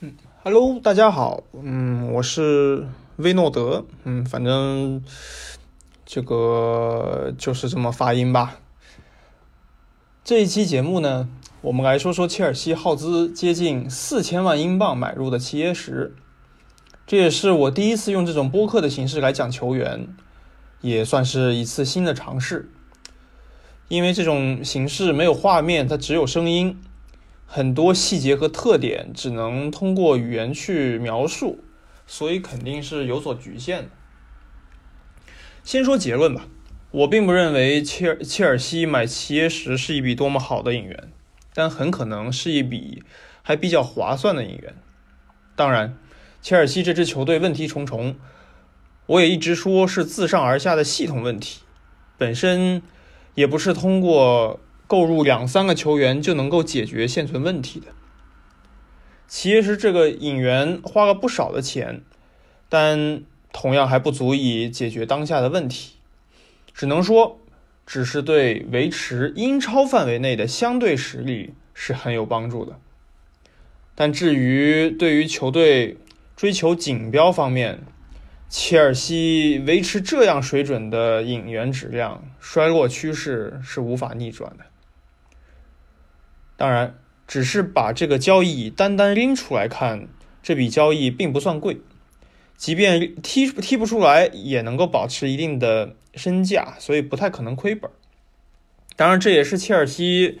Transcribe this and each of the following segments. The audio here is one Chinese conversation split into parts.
嗯，Hello，大家好，嗯，我是威诺德，嗯，反正这个就是这么发音吧。这一期节目呢，我们来说说切尔西耗资接近四千万英镑买入的齐耶什，这也是我第一次用这种播客的形式来讲球员，也算是一次新的尝试。因为这种形式没有画面，它只有声音，很多细节和特点只能通过语言去描述，所以肯定是有所局限的。先说结论吧，我并不认为切尔切尔西买齐耶什是一笔多么好的引援，但很可能是一笔还比较划算的引援。当然，切尔西这支球队问题重重，我也一直说是自上而下的系统问题，本身。也不是通过购入两三个球员就能够解决现存问题的。其实这个引援花了不少的钱，但同样还不足以解决当下的问题，只能说只是对维持英超范围内的相对实力是很有帮助的。但至于对于球队追求锦标方面，切尔西维持这样水准的引援质量，衰落趋势是无法逆转的。当然，只是把这个交易单单拎出来看，这笔交易并不算贵，即便踢踢不出来，也能够保持一定的身价，所以不太可能亏本。当然，这也是切尔西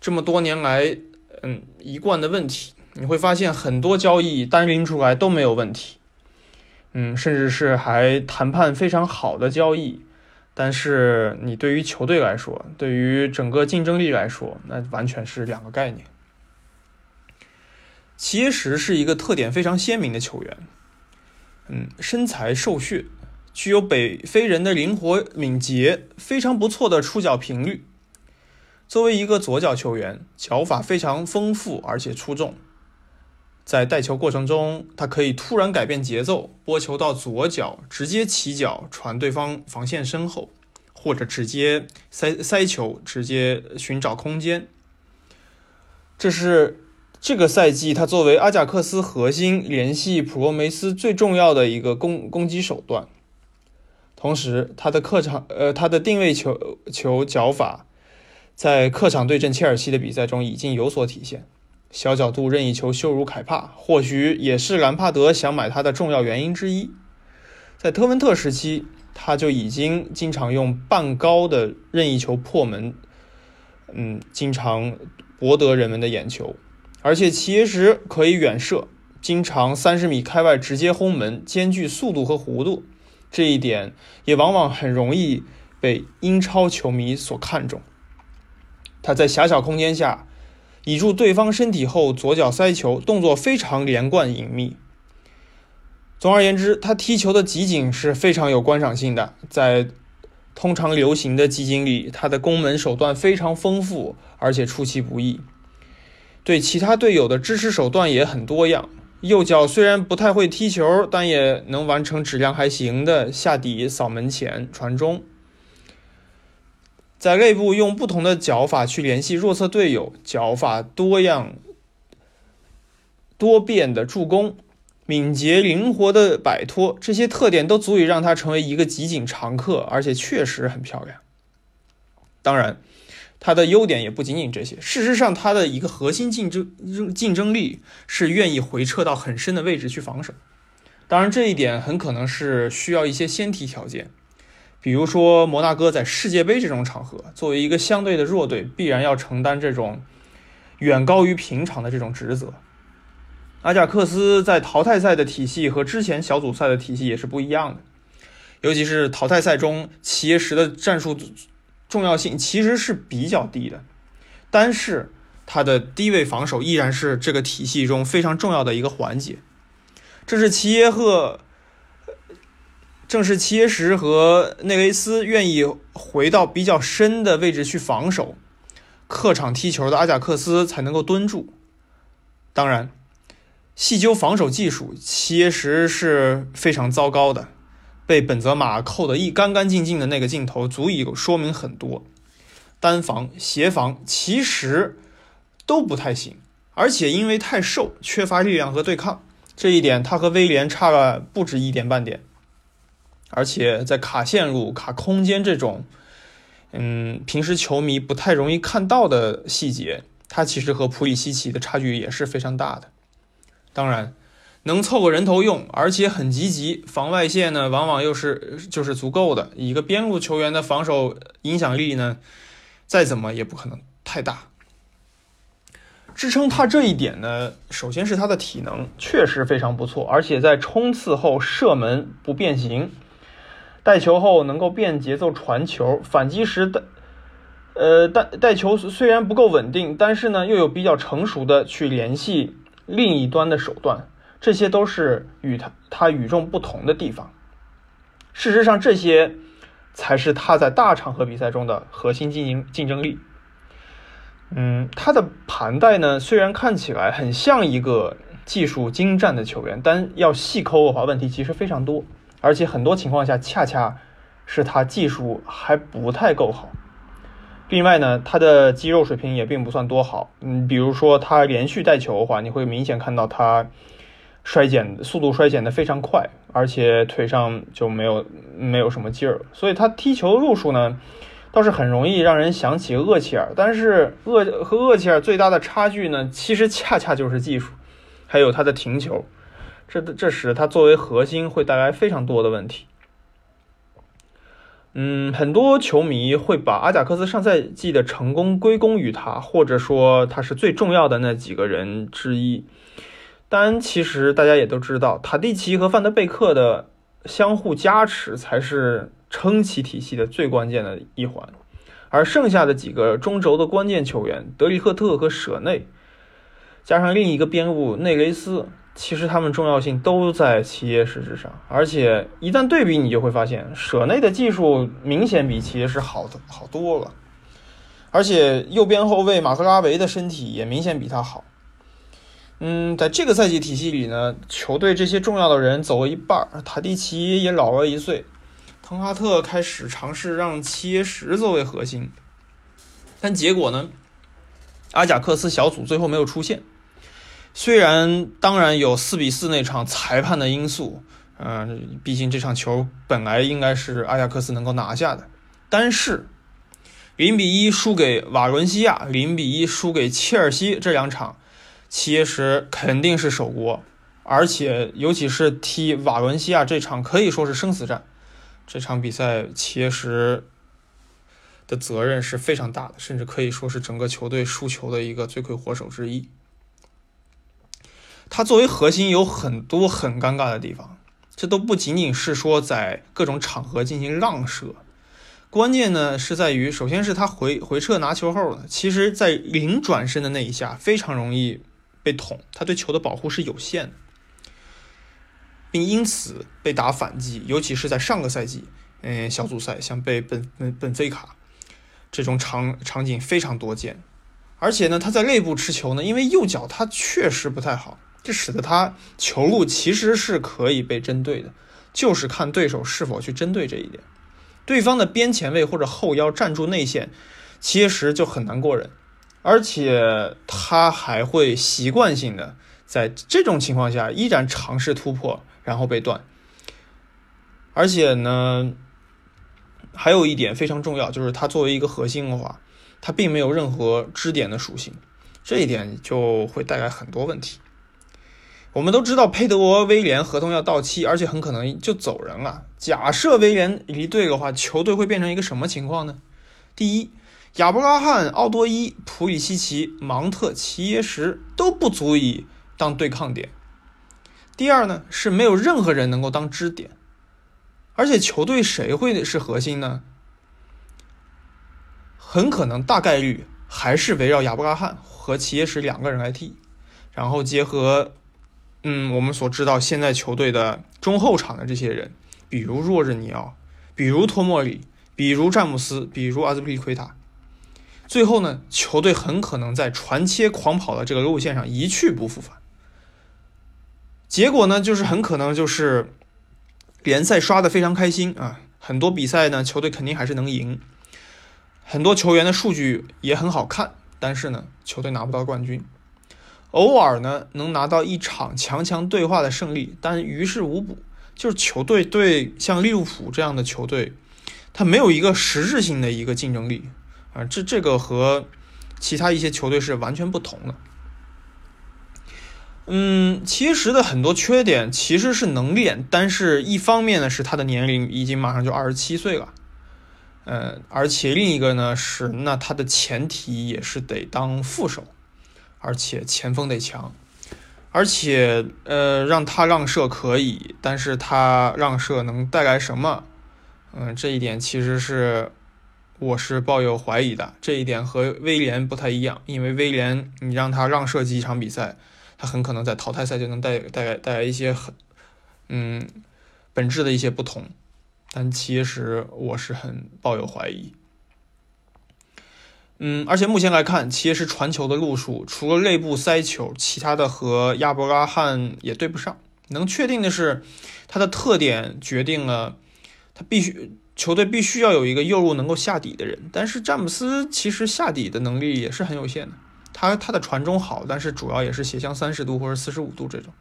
这么多年来嗯一贯的问题。你会发现，很多交易单拎出来都没有问题。嗯，甚至是还谈判非常好的交易，但是你对于球队来说，对于整个竞争力来说，那完全是两个概念。齐耶什是一个特点非常鲜明的球员，嗯，身材瘦削，具有北非人的灵活敏捷，非常不错的出脚频率。作为一个左脚球员，脚法非常丰富而且出众。在带球过程中，他可以突然改变节奏，拨球到左脚，直接起脚传对方防线身后，或者直接塞塞球，直接寻找空间。这是这个赛季他作为阿贾克斯核心联系普罗梅斯最重要的一个攻攻击手段。同时，他的客场呃他的定位球球脚法，在客场对阵切尔西的比赛中已经有所体现。小角度任意球羞辱凯帕，或许也是兰帕德想买他的重要原因之一。在特文特时期，他就已经经常用半高的任意球破门，嗯，经常博得人们的眼球。而且其实可以远射，经常三十米开外直接轰门，兼具速度和弧度，这一点也往往很容易被英超球迷所看重。他在狭小空间下。倚住对方身体后，左脚塞球，动作非常连贯隐秘。总而言之，他踢球的集锦是非常有观赏性的。在通常流行的集锦里，他的攻门手段非常丰富，而且出其不意。对其他队友的支持手段也很多样。右脚虽然不太会踢球，但也能完成质量还行的下底、扫门前、传中。在内部用不同的脚法去联系弱侧队友，脚法多样多变的助攻，敏捷灵活的摆脱，这些特点都足以让他成为一个集锦常客，而且确实很漂亮。当然，他的优点也不仅仅这些。事实上，他的一个核心竞争竞争力是愿意回撤到很深的位置去防守。当然，这一点很可能是需要一些先提条件。比如说，摩纳哥在世界杯这种场合，作为一个相对的弱队，必然要承担这种远高于平常的这种职责。阿贾克斯在淘汰赛的体系和之前小组赛的体系也是不一样的，尤其是淘汰赛中，齐耶什的战术重要性其实是比较低的，但是他的低位防守依然是这个体系中非常重要的一个环节。这是齐耶赫。正是切什和内维斯愿意回到比较深的位置去防守，客场踢球的阿贾克斯才能够蹲住。当然，细究防守技术，切什是非常糟糕的，被本泽马扣得一干干净净的那个镜头足以说明很多。单防、协防其实都不太行，而且因为太瘦，缺乏力量和对抗，这一点他和威廉差了不止一点半点。而且在卡线路、卡空间这种，嗯，平时球迷不太容易看到的细节，他其实和普里西奇的差距也是非常大的。当然，能凑个人头用，而且很积极，防外线呢往往又是就是足够的。一个边路球员的防守影响力呢，再怎么也不可能太大。支撑他这一点呢，首先是他的体能确实非常不错，而且在冲刺后射门不变形。带球后能够变节奏传球，反击时的，呃带带球虽然不够稳定，但是呢又有比较成熟的去联系另一端的手段，这些都是与他他与众不同的地方。事实上，这些才是他在大场合比赛中的核心竞争竞争力。嗯，他的盘带呢虽然看起来很像一个技术精湛的球员，但要细抠的话，问题其实非常多。而且很多情况下，恰恰是他技术还不太够好。另外呢，他的肌肉水平也并不算多好。嗯，比如说他连续带球的话，你会明显看到他衰减速度衰减的非常快，而且腿上就没有没有什么劲儿。所以他踢球路数呢，倒是很容易让人想起厄齐尔。但是厄和厄齐尔最大的差距呢，其实恰恰就是技术，还有他的停球。这这使他作为核心会带来非常多的问题。嗯，很多球迷会把阿贾克斯上赛季的成功归功于他，或者说他是最重要的那几个人之一。但其实大家也都知道，塔蒂奇和范德贝克的相互加持才是撑起体系的最关键的一环。而剩下的几个中轴的关键球员，德里赫特和舍内，加上另一个边路内雷斯。其实他们重要性都在齐耶什之上，而且一旦对比，你就会发现舍内的技术明显比齐耶什好的好多了，而且右边后卫马克拉维的身体也明显比他好。嗯，在这个赛季体系里呢，球队这些重要的人走了一半，塔蒂奇也老了一岁，滕哈特开始尝试让齐耶什作为核心，但结果呢，阿贾克斯小组最后没有出现。虽然当然有四比四那场裁判的因素，嗯，毕竟这场球本来应该是阿贾克斯能够拿下的，但是零比一输给瓦伦西亚，零比一输给切尔西这两场，其实肯定是首锅，而且尤其是踢瓦伦西亚这场可以说是生死战，这场比赛其实的责任是非常大的，甚至可以说是整个球队输球的一个罪魁祸首之一。他作为核心有很多很尴尬的地方，这都不仅仅是说在各种场合进行浪射，关键呢是在于，首先是他回回撤拿球后呢，其实在临转身的那一下非常容易被捅，他对球的保护是有限的，并因此被打反击，尤其是在上个赛季，嗯，小组赛像被本本本菲卡这种场场景非常多见，而且呢，他在内部持球呢，因为右脚他确实不太好。这使得他球路其实是可以被针对的，就是看对手是否去针对这一点。对方的边前卫或者后腰站住内线，其实就很难过人，而且他还会习惯性的在这种情况下依然尝试突破，然后被断。而且呢，还有一点非常重要，就是他作为一个核心的话，他并没有任何支点的属性，这一点就会带来很多问题。我们都知道佩德罗威廉合同要到期，而且很可能就走人了。假设威廉离队的话，球队会变成一个什么情况呢？第一，亚伯拉罕、奥多伊、普里西奇、芒特、齐耶什都不足以当对抗点。第二呢，是没有任何人能够当支点，而且球队谁会是核心呢？很可能大概率还是围绕亚伯拉罕和齐耶什两个人来踢，然后结合。嗯，我们所知道现在球队的中后场的这些人，比如若日尼奥，比如托莫里，比如詹姆斯，比如阿兹皮利奎塔，最后呢，球队很可能在传切狂跑的这个路线上一去不复返。结果呢，就是很可能就是联赛刷的非常开心啊，很多比赛呢，球队肯定还是能赢，很多球员的数据也很好看，但是呢，球队拿不到冠军。偶尔呢能拿到一场强强对话的胜利，但于事无补。就是球队对像利物浦这样的球队，他没有一个实质性的一个竞争力啊，这这个和其他一些球队是完全不同的。嗯，其实的很多缺点其实是能练，但是一方面呢是他的年龄已经马上就二十七岁了，呃，而且另一个呢是那他的前提也是得当副手。而且前锋得强，而且呃，让他让射可以，但是他让射能带来什么？嗯，这一点其实是我是抱有怀疑的。这一点和威廉不太一样，因为威廉你让他让射几场比赛，他很可能在淘汰赛就能带带来带来一些很嗯本质的一些不同，但其实我是很抱有怀疑。嗯，而且目前来看，其实是传球的路数，除了内部塞球，其他的和亚伯拉罕也对不上。能确定的是，他的特点决定了他必须球队必须要有一个右路能够下底的人。但是詹姆斯其实下底的能力也是很有限的，他他的传中好，但是主要也是斜向三十度或者四十五度这种。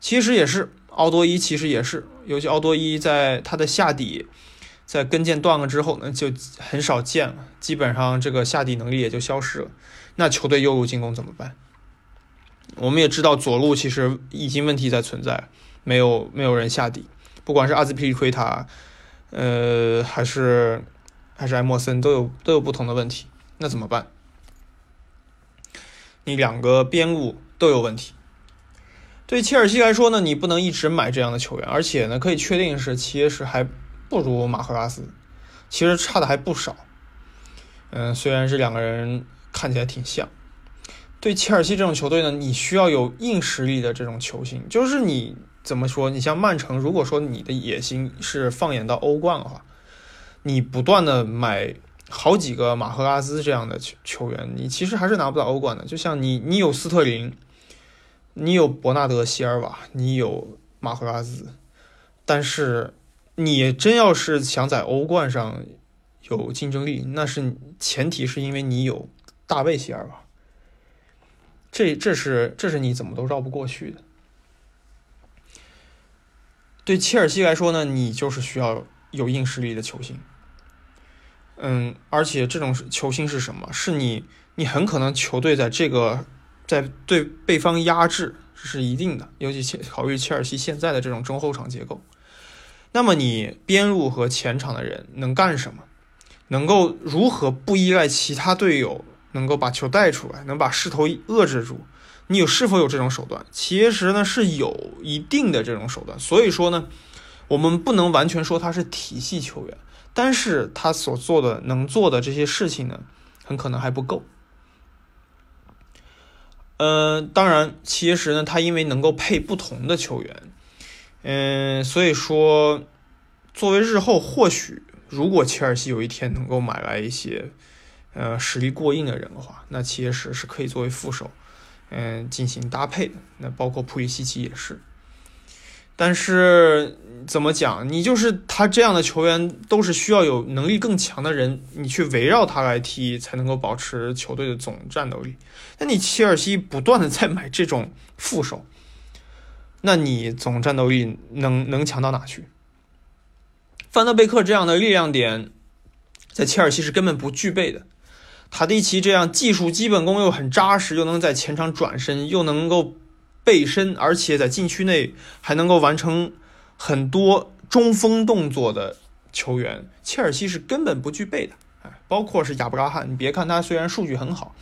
其实也是奥多伊，其实也是，尤其奥多伊在他的下底。在跟腱断了之后呢，就很少见了，基本上这个下底能力也就消失了。那球队右路进攻怎么办？我们也知道左路其实已经问题在存在，没有没有人下底，不管是阿兹皮利奎塔，呃，还是还是埃莫森，都有都有不同的问题。那怎么办？你两个边路都有问题。对切尔西来说呢，你不能一直买这样的球员，而且呢，可以确定是切尔西还。不如马赫拉斯，其实差的还不少。嗯，虽然这两个人看起来挺像。对切尔西这种球队呢，你需要有硬实力的这种球星。就是你怎么说？你像曼城，如果说你的野心是放眼到欧冠的话，你不断的买好几个马赫拉斯这样的球球员，你其实还是拿不到欧冠的。就像你，你有斯特林，你有伯纳德希尔瓦，你有马赫拉斯，但是。你真要是想在欧冠上有竞争力，那是前提是因为你有大卫席尔瓦，这这是这是你怎么都绕不过去的。对切尔西来说呢，你就是需要有硬实力的球星，嗯，而且这种球星是什么？是你你很可能球队在这个在对被方压制是一定的，尤其切考虑切尔西现在的这种中后场结构。那么你边路和前场的人能干什么？能够如何不依赖其他队友，能够把球带出来，能把势头遏制住？你有是否有这种手段？其实呢是有一定的这种手段。所以说呢，我们不能完全说他是体系球员，但是他所做的能做的这些事情呢，很可能还不够。呃，当然，其实呢，他因为能够配不同的球员。嗯，所以说，作为日后或许，如果切尔西有一天能够买来一些，呃，实力过硬的人的话，那其实是可以作为副手，嗯，进行搭配的。那包括普里西奇也是。但是怎么讲，你就是他这样的球员，都是需要有能力更强的人，你去围绕他来踢，才能够保持球队的总战斗力。那你切尔西不断的在买这种副手。那你总战斗力能能强到哪去？范德贝克这样的力量点，在切尔西是根本不具备的。塔蒂奇这样技术基本功又很扎实，又能在前场转身，又能够背身，而且在禁区内还能够完成很多中锋动作的球员，切尔西是根本不具备的。哎，包括是亚布拉罕，你别看他虽然数据很好，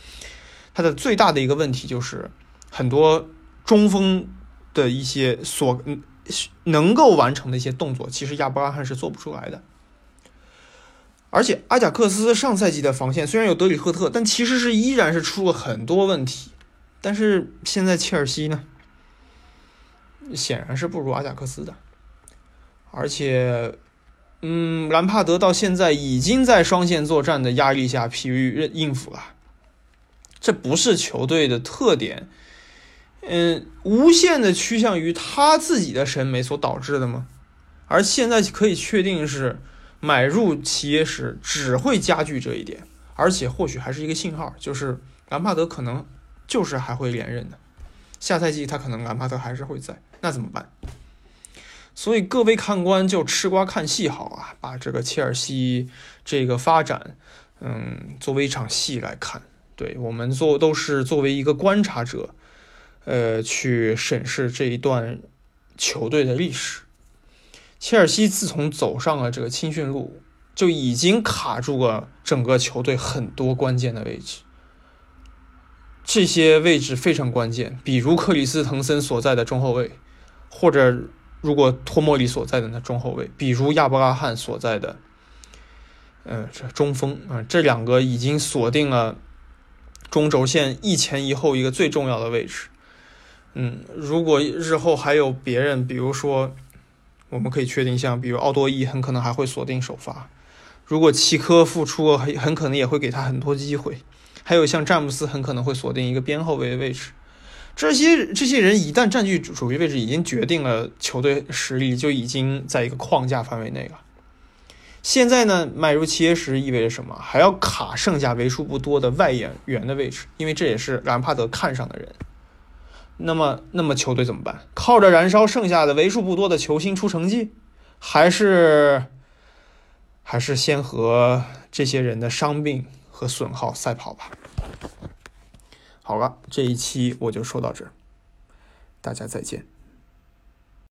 他的最大的一个问题就是很多中锋。的一些所能够完成的一些动作，其实亚伯拉罕是做不出来的。而且阿贾克斯上赛季的防线虽然有德里赫特，但其实是依然是出了很多问题。但是现在切尔西呢，显然是不如阿贾克斯的。而且，嗯，兰帕德到现在已经在双线作战的压力下疲于应付了，这不是球队的特点。嗯，无限的趋向于他自己的审美所导致的吗？而现在可以确定是买入企业时只会加剧这一点，而且或许还是一个信号，就是兰帕德可能就是还会连任的。下赛季他可能兰帕德还是会在，那怎么办？所以各位看官就吃瓜看戏好啊，把这个切尔西这个发展，嗯，作为一场戏来看。对我们做都是作为一个观察者，呃，去审视这一段球队的历史。切尔西自从走上了这个青训路，就已经卡住了整个球队很多关键的位置。这些位置非常关键，比如克里斯滕森所在的中后卫，或者如果托莫里所在的那中后卫，比如亚伯拉罕所在的，呃，这中锋啊，这两个已经锁定了。中轴线一前一后一个最重要的位置，嗯，如果日后还有别人，比如说，我们可以确定，像比如奥多伊很可能还会锁定首发，如果齐科复出，很很可能也会给他很多机会，还有像詹姆斯很可能会锁定一个边后卫的位置，这些这些人一旦占据主力位置，已经决定了球队实力就已经在一个框架范围内了。现在呢，迈入契约时意味着什么？还要卡剩下为数不多的外援员的位置，因为这也是兰帕德看上的人。那么，那么球队怎么办？靠着燃烧剩下的为数不多的球星出成绩，还是还是先和这些人的伤病和损耗赛跑吧？好了，这一期我就说到这，大家再见。